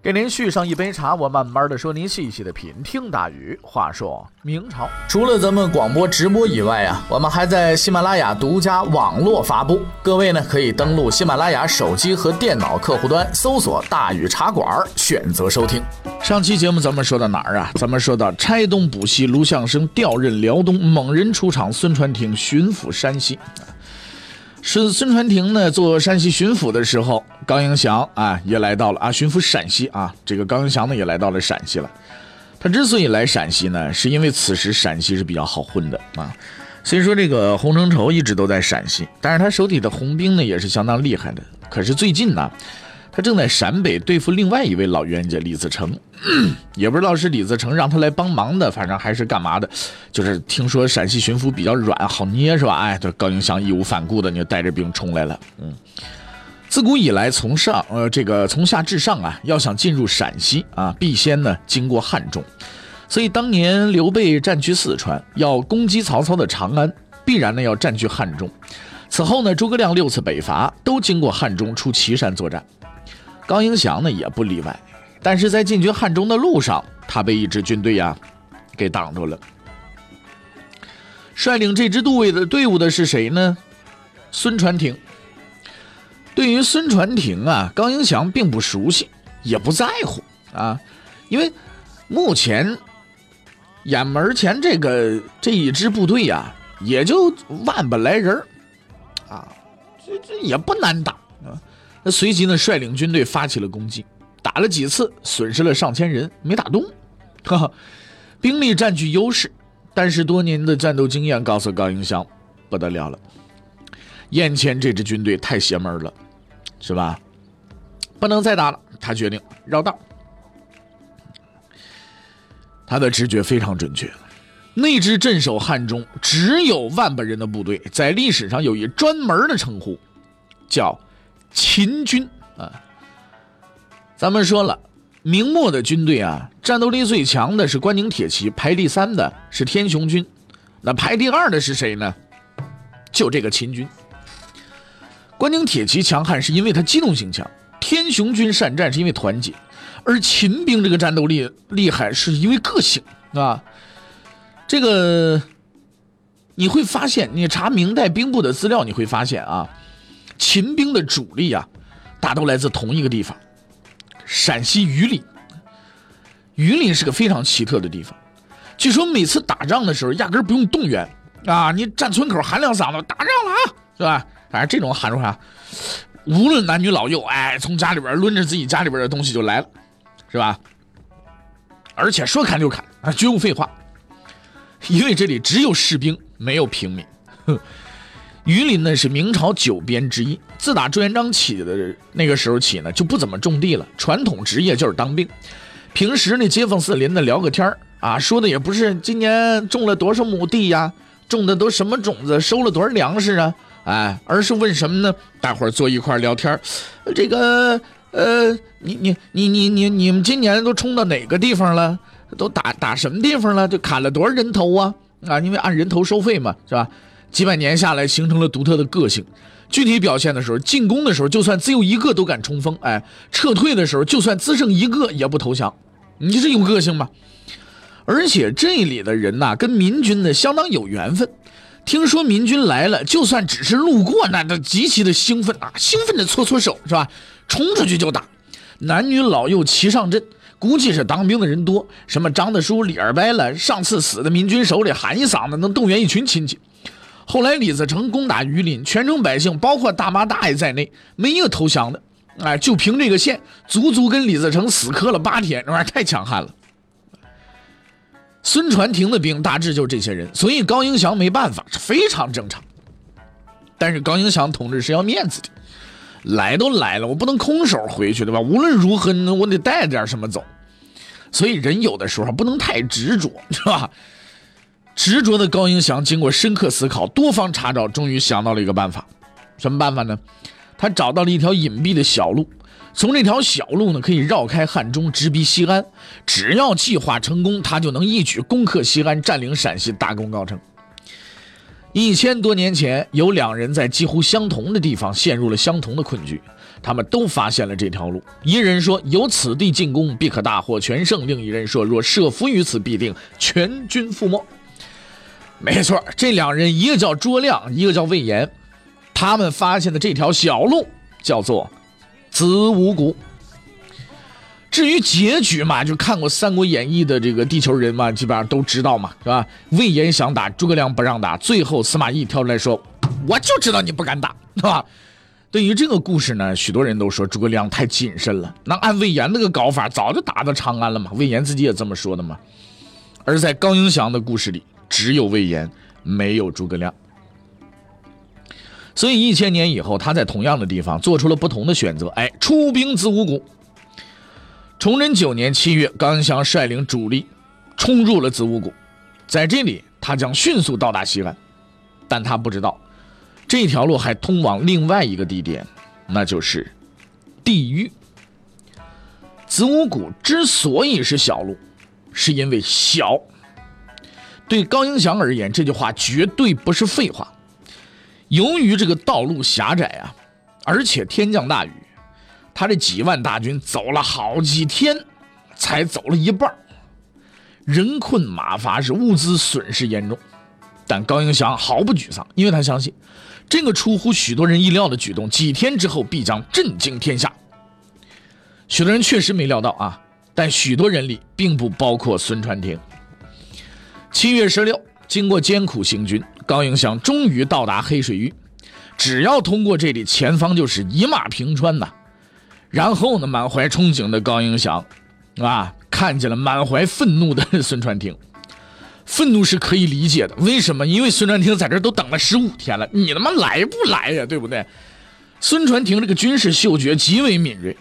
给您续上一杯茶，我慢慢的说，您细细的品。听大禹。话说明朝，除了咱们广播直播以外啊，我们还在喜马拉雅独家网络发布。各位呢，可以登录喜马拉雅手机和电脑客户端，搜索“大禹茶馆”，选择收听。上期节目咱们说到哪儿啊？咱们说到拆东补西，卢象升调任辽东，猛人出场，孙传庭巡抚山西。孙孙传庭呢，做山西巡抚的时候，高迎祥啊也来到了啊，巡抚陕西啊，这个高迎祥呢也来到了陕西了。他之所以来陕西呢，是因为此时陕西是比较好混的啊。虽说这个洪承畴一直都在陕西，但是他手底的红兵呢也是相当厉害的。可是最近呢。他正在陕北对付另外一位老冤家李自成，也不知道是李自成让他来帮忙的，反正还是干嘛的。就是听说陕西巡抚比较软，好捏是吧？哎，这高迎祥义无反顾的就带着兵冲来了。嗯，自古以来，从上呃这个从下至上啊，要想进入陕西啊，必先呢经过汉中。所以当年刘备占据四川，要攻击曹操的长安，必然呢要占据汉中。此后呢，诸葛亮六次北伐都经过汉中出祁山作战。高迎祥呢也不例外，但是在进军汉中的路上，他被一支军队呀给挡住了。率领这支队的队伍的是谁呢？孙传庭。对于孙传庭啊，高迎祥并不熟悉，也不在乎啊，因为目前眼门前这个这一支部队呀，也就万把来人啊，这这也不难打啊。那随即呢，率领军队发起了攻击，打了几次，损失了上千人，没打动，哈哈，兵力占据优势，但是多年的战斗经验告诉高迎祥，不得了了，眼前这支军队太邪门了，是吧？不能再打了，他决定绕道。他的直觉非常准确，那支镇守汉中只有万把人的部队，在历史上有一专门的称呼，叫。秦军啊，咱们说了，明末的军队啊，战斗力最强的是关宁铁骑，排第三的是天雄军，那排第二的是谁呢？就这个秦军。关宁铁骑强悍是因为它机动性强，天雄军善战是因为团结，而秦兵这个战斗力厉害是因为个性啊。这个你会发现，你查明代兵部的资料，你会发现啊。秦兵的主力啊，大都来自同一个地方——陕西榆林。榆林是个非常奇特的地方，据说每次打仗的时候，压根不用动员啊，你站村口喊两嗓子，打仗了啊，是吧？反正这种喊出啥，无论男女老幼，哎，从家里边抡着自己家里边的东西就来了，是吧？而且说砍就砍啊，绝无废话，因为这里只有士兵，没有平民。榆林呢是明朝九边之一，自打朱元璋起的那个时候起呢，就不怎么种地了，传统职业就是当兵。平时呢街坊四邻的聊个天啊，说的也不是今年种了多少亩地呀，种的都什么种子，收了多少粮食啊，哎，而是问什么呢？大伙儿坐一块聊天这个呃，你你你你你你们今年都冲到哪个地方了？都打打什么地方了？就砍了多少人头啊？啊，因为按人头收费嘛，是吧？几百年下来，形成了独特的个性。具体表现的时候，进攻的时候，就算只有一个都敢冲锋；哎，撤退的时候，就算只剩一个也不投降。你这有个性吗？而且这里的人呐，跟民军呢相当有缘分。听说民军来了，就算只是路过，那都极其的兴奋啊，兴奋的搓搓手，是吧？冲出去就打，男女老幼齐上阵。估计是当兵的人多，什么张大叔、李二伯了，上次死的民军手里喊一嗓子，能动员一群亲戚。后来李自成攻打榆林，全城百姓，包括大妈大爷在内，没一个投降的。哎，就凭这个县，足足跟李自成死磕了八天，这玩意儿太强悍了。孙传庭的兵大致就是这些人，所以高迎祥没办法，是非常正常。但是高迎祥同志是要面子的，来都来了，我不能空手回去，对吧？无论如何，我得带点什么走。所以人有的时候不能太执着，是吧？执着的高迎祥经过深刻思考、多方查找，终于想到了一个办法。什么办法呢？他找到了一条隐蔽的小路，从这条小路呢，可以绕开汉中，直逼西安。只要计划成功，他就能一举攻克西安，占领陕西，大功告成。一千多年前，有两人在几乎相同的地方陷入了相同的困局，他们都发现了这条路。一人说：“有此地进攻，必可大获全胜。”另一人说：“若设伏于此，必定全军覆没。”没错，这两人一个叫卓亮，一个叫魏延，他们发现的这条小路叫做子午谷。至于结局嘛，就看过《三国演义》的这个地球人嘛，基本上都知道嘛，是吧？魏延想打，诸葛亮不让打，最后司马懿跳出来说：“我就知道你不敢打，是吧？”对于这个故事呢，许多人都说诸葛亮太谨慎了。那按魏延那个搞法，早就打到长安了嘛。魏延自己也这么说的嘛。而在高迎祥的故事里，只有魏延，没有诸葛亮。所以一千年以后，他在同样的地方做出了不同的选择，哎，出兵子午谷。崇祯九年七月，高迎祥率领主力冲入了子午谷，在这里他将迅速到达西安，但他不知道这条路还通往另外一个地点，那就是地狱。子午谷之所以是小路，是因为小。对高迎祥而言，这句话绝对不是废话。由于这个道路狭窄啊，而且天降大雨。他这几万大军走了好几天，才走了一半人困马乏，是物资损失严重。但高迎祥毫不沮丧，因为他相信这个出乎许多人意料的举动，几天之后必将震惊天下。许多人确实没料到啊，但许多人里并不包括孙传庭。七月十六，经过艰苦行军，高迎祥终于到达黑水峪。只要通过这里，前方就是一马平川呐。然后呢，满怀憧憬的高迎祥，啊，看见了满怀愤怒的孙传庭。愤怒是可以理解的，为什么？因为孙传庭在这都等了十五天了，你他妈来不来呀？对不对？孙传庭这个军事嗅觉极为敏锐，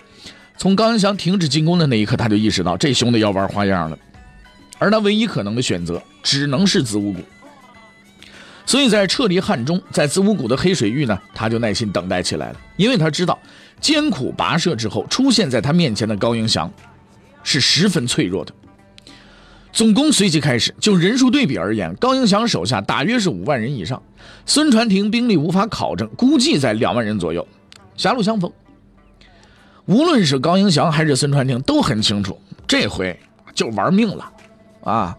从高迎祥停止进攻的那一刻，他就意识到这兄弟要玩花样了。而他唯一可能的选择，只能是子午谷。所以在撤离汉中，在子午谷的黑水峪呢，他就耐心等待起来了，因为他知道艰苦跋涉之后，出现在他面前的高迎祥是十分脆弱的。总攻随即开始，就人数对比而言，高迎祥手下大约是五万人以上，孙传庭兵力无法考证，估计在两万人左右，狭路相逢。无论是高迎祥还是孙传庭都很清楚，这回就玩命了，啊！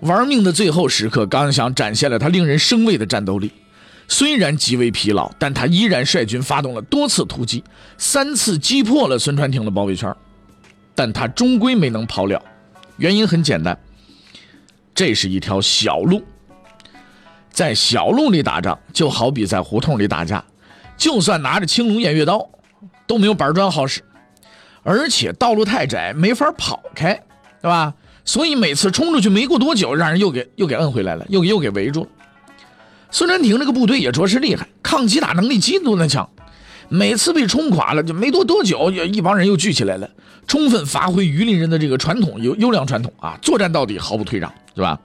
玩命的最后时刻，刚想展现了他令人生畏的战斗力。虽然极为疲劳，但他依然率军发动了多次突击，三次击破了孙传庭的包围圈。但他终归没能跑了，原因很简单，这是一条小路。在小路里打仗，就好比在胡同里打架，就算拿着青龙偃月刀，都没有板砖好使，而且道路太窄，没法跑开，对吧？所以每次冲出去没过多久，让人又给又给摁回来了，又又给围住了。孙传庭这个部队也着实厉害，抗击打能力极度的强。每次被冲垮了，就没多多久，一帮人又聚起来了，充分发挥榆林人的这个传统优优良传统啊，作战到底，毫不退让，是吧？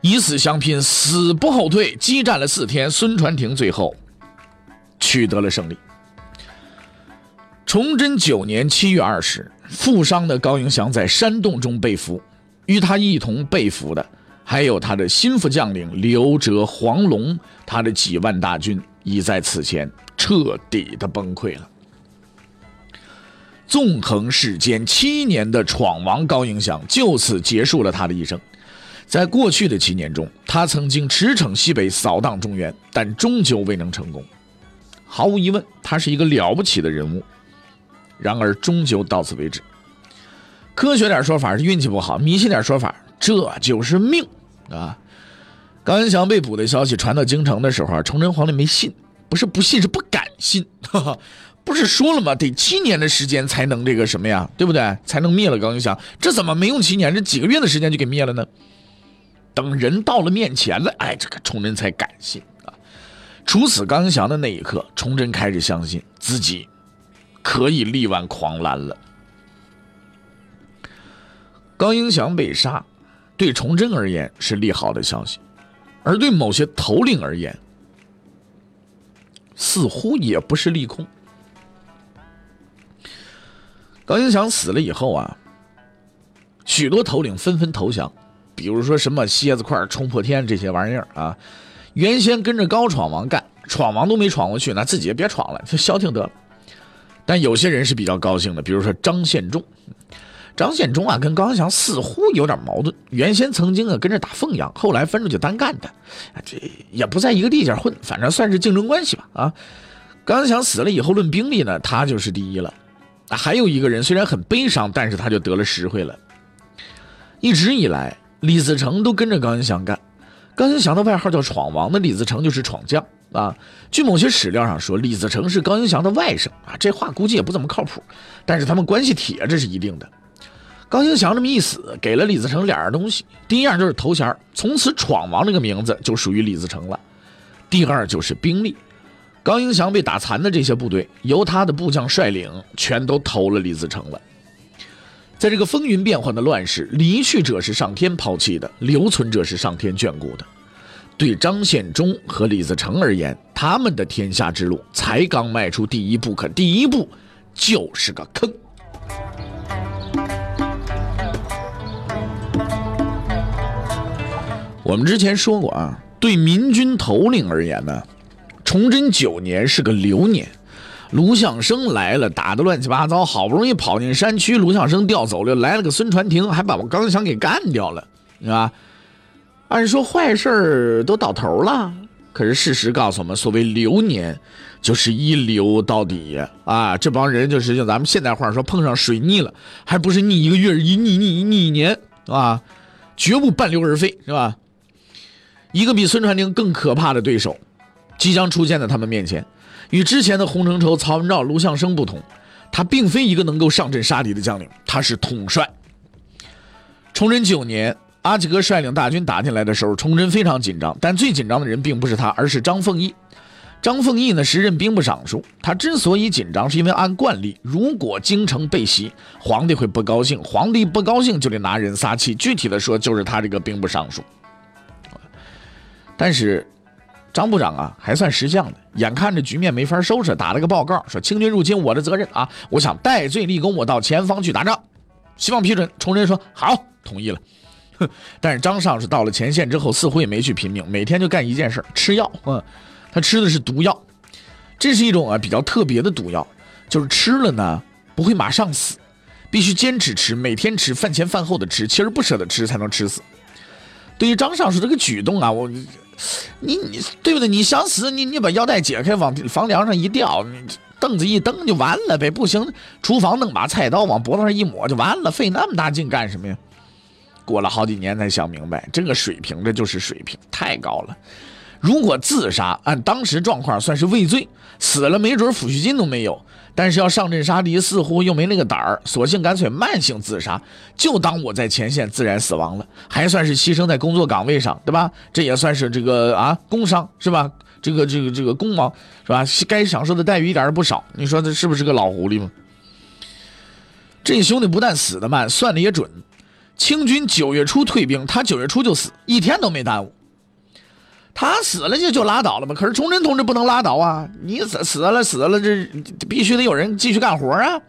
以死相拼，死不后退，激战了四天，孙传庭最后取得了胜利。崇祯九年七月二十。负伤的高迎祥在山洞中被俘，与他一同被俘的还有他的心腹将领刘哲、黄龙，他的几万大军已在此前彻底的崩溃了。纵横世间七年的闯王高迎祥就此结束了他的一生。在过去的七年中，他曾经驰骋西北，扫荡中原，但终究未能成功。毫无疑问，他是一个了不起的人物。然而，终究到此为止。科学点说法是运气不好，迷信点说法这就是命啊！高迎祥被捕的消息传到京城的时候，崇祯皇帝没信，不是不信，是不敢信。不是说了吗？得七年的时间才能这个什么呀，对不对？才能灭了高迎祥。这怎么没用七年？这几个月的时间就给灭了呢？等人到了面前了，哎，这个崇祯才敢信啊！处死高迎祥的那一刻，崇祯开始相信自己。可以力挽狂澜了。高迎祥被杀，对崇祯而言是利好的消息，而对某些头领而言，似乎也不是利空。高迎祥死了以后啊，许多头领纷纷投降，比如说什么蝎子块冲破天这些玩意儿啊，原先跟着高闯王干，闯王都没闯过去，那自己也别闯了，就消停得了。但有些人是比较高兴的，比如说张献忠。张献忠啊，跟高迎祥似乎有点矛盾。原先曾经啊跟着打凤阳，后来分出去单干的，这也不在一个地界混，反正算是竞争关系吧。啊，高迎祥死了以后，论兵力呢，他就是第一了。啊，还有一个人虽然很悲伤，但是他就得了实惠了。一直以来，李自成都跟着高迎祥干。高迎祥的外号叫闯王，那李自成就是闯将啊。据某些史料上说，李自成是高迎祥的外甥啊，这话估计也不怎么靠谱，但是他们关系铁，这是一定的。高迎祥这么一死，给了李自成两样东西：第一样就是头衔，从此“闯王”这个名字就属于李自成了；第二就是兵力，高迎祥被打残的这些部队，由他的部将率领，全都投了李自成了。在这个风云变幻的乱世，离去者是上天抛弃的，留存者是上天眷顾的。对张献忠和李自成而言，他们的天下之路才刚迈出第一步，可第一步就是个坑。我们之前说过啊，对民军头领而言呢，崇祯九年是个流年，卢象升来了，打得乱七八糟，好不容易跑进山区，卢象升调走了，来了个孙传庭，还把我高迎祥给干掉了，是吧？按说坏事都到头了，可是事实告诉我们，所谓流年，就是一流到底啊！这帮人就是用咱们现代话说，碰上水逆了，还不是逆一个月，一逆逆逆一年啊，绝不半流而废，是吧？一个比孙传庭更可怕的对手，即将出现在他们面前。与之前的洪承畴、曹文照、卢象升不同，他并非一个能够上阵杀敌的将领，他是统帅。崇祯九年，阿济格率领大军打进来的时候，崇祯非常紧张，但最紧张的人并不是他，而是张凤毅。张凤毅呢，时任兵部尚书。他之所以紧张，是因为按惯例，如果京城被袭，皇帝会不高兴，皇帝不高兴就得拿人撒气。具体的说，就是他这个兵部尚书。但是，张部长啊，还算识相的。眼看着局面没法收拾，打了个报告，说清军入侵，我的责任啊！我想戴罪立功，我到前方去打仗，希望批准。崇祯说好，同意了。但是张尚是到了前线之后，似乎也没去拼命，每天就干一件事儿吃药。嗯，他吃的是毒药，这是一种啊比较特别的毒药，就是吃了呢不会马上死，必须坚持吃，每天吃，饭前饭后的吃，其实不舍得吃才能吃死。对于张尚书这个举动啊，我。你你对不对？你想死，你你把腰带解开，往房梁上一吊，凳子一蹬就完了呗。不行，厨房弄把菜刀往脖子上一抹就完了，费那么大劲干什么呀？过了好几年才想明白，这个水平这就是水平，太高了。如果自杀，按当时状况算是畏罪，死了没准抚恤金都没有。但是要上阵杀敌，似乎又没那个胆儿，索性干脆慢性自杀，就当我在前线自然死亡了，还算是牺牲在工作岗位上，对吧？这也算是这个啊工伤是吧？这个这个这个功劳是吧？该享受的待遇一点也不少，你说这是不是个老狐狸吗？这兄弟不但死得慢，算的也准。清军九月初退兵，他九月初就死，一天都没耽误。他死了就就拉倒了吧？可是崇祯同志不能拉倒啊！你死死了死了，这必须得有人继续干活啊！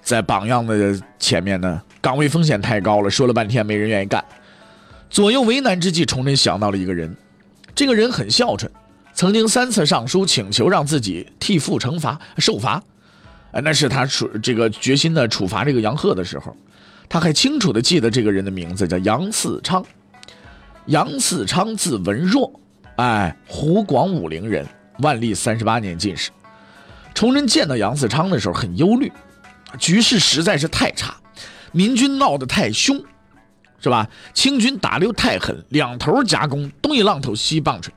在榜样的前面呢，岗位风险太高了，说了半天没人愿意干。左右为难之际，崇祯想到了一个人，这个人很孝顺，曾经三次上书请求让自己替父惩罚受罚。哎，那是他处这个决心的处罚这个杨鹤的时候，他还清楚的记得这个人的名字叫杨嗣昌。杨嗣昌字文若，哎，湖广武陵人，万历三十八年进士。崇祯见到杨嗣昌的时候很忧虑，局势实在是太差，民军闹得太凶，是吧？清军打得又太狠，两头夹攻，东一榔头西一棒槌，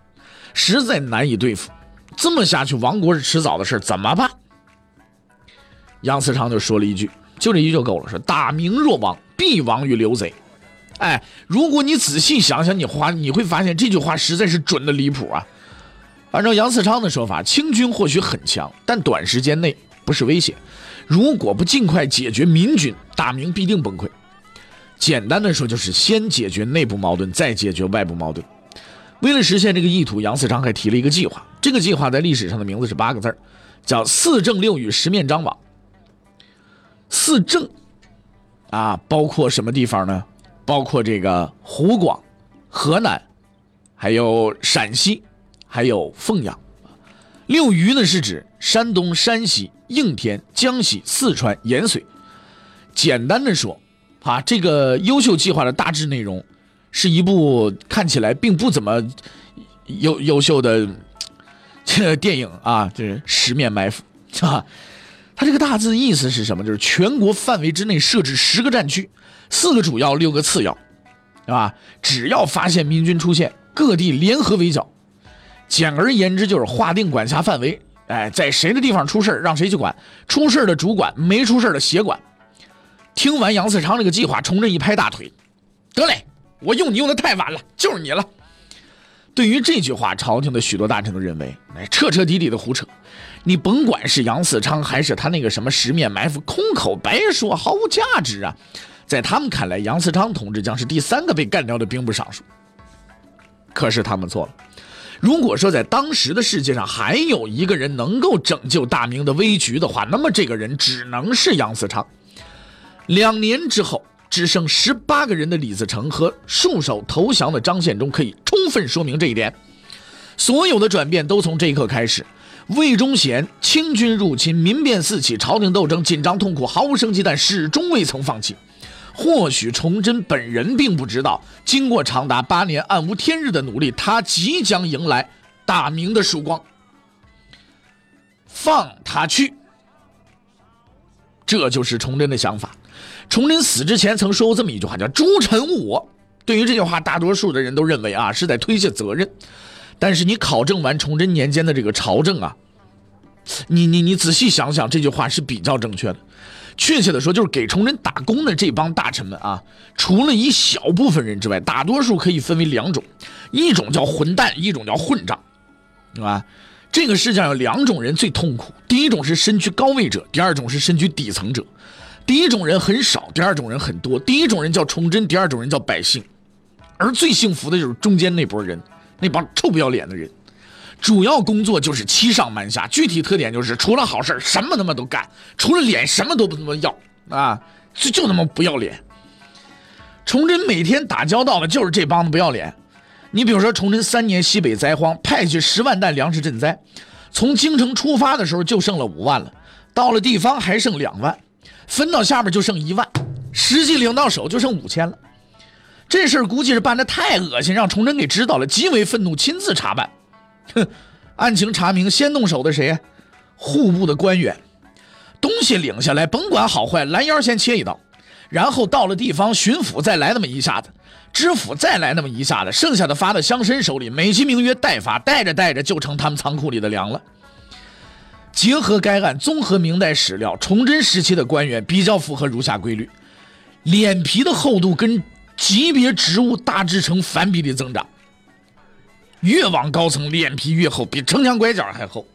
实在难以对付。这么下去，亡国是迟早的事，怎么办？杨嗣昌就说了一句，就这一句就够了，说大明若亡，必亡于刘贼。哎，如果你仔细想想，你话你会发现这句话实在是准的离谱啊！按照杨嗣昌的说法，清军或许很强，但短时间内不是威胁。如果不尽快解决民军，大明必定崩溃。简单的说，就是先解决内部矛盾，再解决外部矛盾。为了实现这个意图，杨嗣昌还提了一个计划。这个计划在历史上的名字是八个字叫“四正六与十面张网”。四正啊，包括什么地方呢？包括这个湖广、河南，还有陕西，还有凤阳。六余呢，是指山东、山西、应天、江西、四川、延绥。简单的说，啊，这个优秀计划的大致内容，是一部看起来并不怎么优优秀的这电影啊，就是《十面埋伏》啊。它这个大字意思是什么？就是全国范围之内设置十个战区，四个主要，六个次要，是吧？只要发现民军出现，各地联合围剿。简而言之，就是划定管辖范围，哎，在谁的地方出事让谁去管，出事的主管，没出事的协管。听完杨嗣昌这个计划，崇祯一拍大腿：“得嘞，我用你用的太晚了，就是你了。”对于这句话，朝廷的许多大臣都认为，哎，彻彻底底的胡扯。你甭管是杨嗣昌还是他那个什么十面埋伏，空口白说，毫无价值啊！在他们看来，杨嗣昌同志将是第三个被干掉的兵部尚书。可是他们错了。如果说在当时的世界上还有一个人能够拯救大明的危局的话，那么这个人只能是杨嗣昌。两年之后，只剩十八个人的李自成和束手投降的张献忠，可以充分说明这一点。所有的转变都从这一刻开始。魏忠贤清军入侵，民变四起，朝廷斗争紧张痛苦，毫无生机，但始终未曾放弃。或许崇祯本人并不知道，经过长达八年暗无天日的努力，他即将迎来大明的曙光。放他去，这就是崇祯的想法。崇祯死之前曾说过这么一句话，叫“诸臣误我”。对于这句话，大多数的人都认为啊，是在推卸责任。但是你考证完崇祯年间的这个朝政啊，你你你仔细想想，这句话是比较正确的。确切的说，就是给崇祯打工的这帮大臣们啊，除了一小部分人之外，大多数可以分为两种：一种叫混蛋，一种叫混账，对吧？这个世界上有两种人最痛苦，第一种是身居高位者，第二种是身居底层者。第一种人很少，第二种人很多。第一种人叫崇祯，第二种人叫百姓，而最幸福的就是中间那波人。那帮臭不要脸的人，主要工作就是欺上瞒下，具体特点就是除了好事什么他妈都干，除了脸什么都不他妈要啊，就就他妈不要脸。崇祯每天打交道的就是这帮子不要脸。你比如说，崇祯三年西北灾荒，派去十万担粮食赈灾，从京城出发的时候就剩了五万了，到了地方还剩两万，分到下边就剩一万，实际领到手就剩五千了。这事儿估计是办的太恶心，让崇祯给知道了，极为愤怒，亲自查办。哼，案情查明，先动手的谁？户部的官员。东西领下来，甭管好坏，拦腰先切一刀，然后到了地方，巡抚再来那么一下子，知府再来那么一下子，剩下的发到乡绅手里，美其名曰代发，带着带着就成他们仓库里的粮了。结合该案，综合明代史料，崇祯时期的官员比较符合如下规律：脸皮的厚度跟。级别职务大致成反比例增长，越往高层脸皮越厚，比城墙拐角还厚，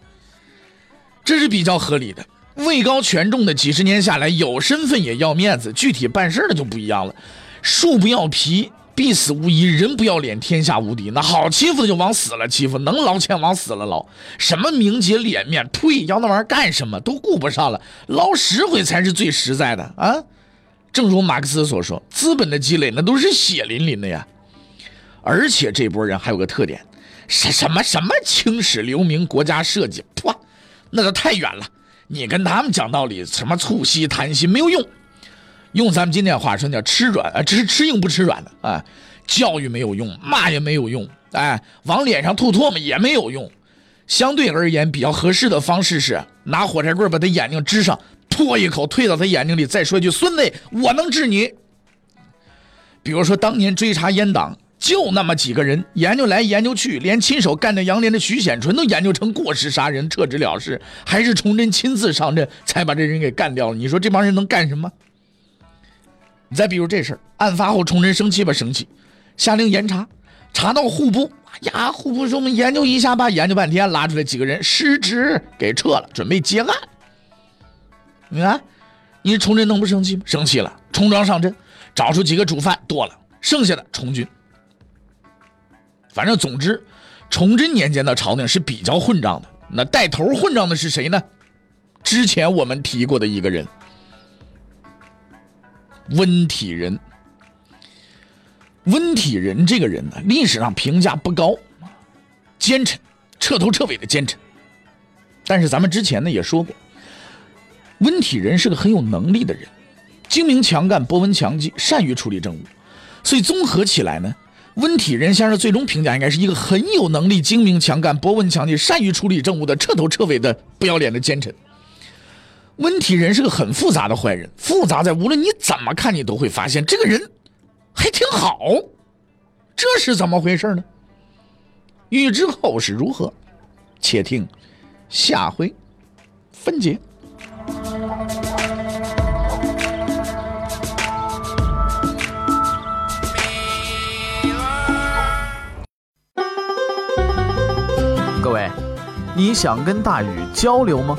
这是比较合理的。位高权重的几十年下来，有身份也要面子，具体办事的就不一样了。树不要皮，必死无疑；人不要脸，天下无敌。那好欺负的就往死了欺负，能捞钱往死了捞。什么名节脸面，呸！要那玩意儿干什么？都顾不上了，捞实惠才是最实在的啊！正如马克思所说，资本的积累那都是血淋淋的呀。而且这波人还有个特点，什什么什么青史留名、国家设计，噗，那都太远了。你跟他们讲道理，什么促膝谈心没有用。用咱们今天话说叫吃软啊，只是吃硬不吃软的啊。教育没有用，骂也没有用，哎，往脸上吐唾沫也没有用。相对而言，比较合适的方式是拿火柴棍把他眼睛支上。唾一口退到他眼睛里，再说一句：“孙子，我能治你。”比如说，当年追查阉党，就那么几个人，研究来研究去，连亲手干掉杨涟的徐显纯都研究成过失杀人，撤职了事，还是崇祯亲自上阵才把这人给干掉了。你说这帮人能干什么？你再比如这事儿，案发后，崇祯生气吧？生气，下令严查，查到户部，呀，户部说我们研究一下吧，研究半天，拉出来几个人失职，给撤了，准备结案。你看，你崇祯能不生气吗？生气了，重装上阵，找出几个主犯剁了，剩下的从军。反正总之，崇祯年间的朝廷是比较混账的。那带头混账的是谁呢？之前我们提过的一个人，温体仁。温体仁这个人呢，历史上评价不高，奸臣，彻头彻尾的奸臣。但是咱们之前呢也说过，温体仁是个很有能力的人，精明强干，博闻强记，善于处理政务。所以综合起来呢，温体仁先生最终评价应该是一个很有能力、精明强干、博闻强记、善于处理政务的彻头彻尾的不要脸的奸臣。温体仁是个很复杂的坏人，复杂在无论你怎么看，你都会发现这个人。还挺好，这是怎么回事呢？欲知后事如何，且听下回分解。各位，你想跟大禹交流吗？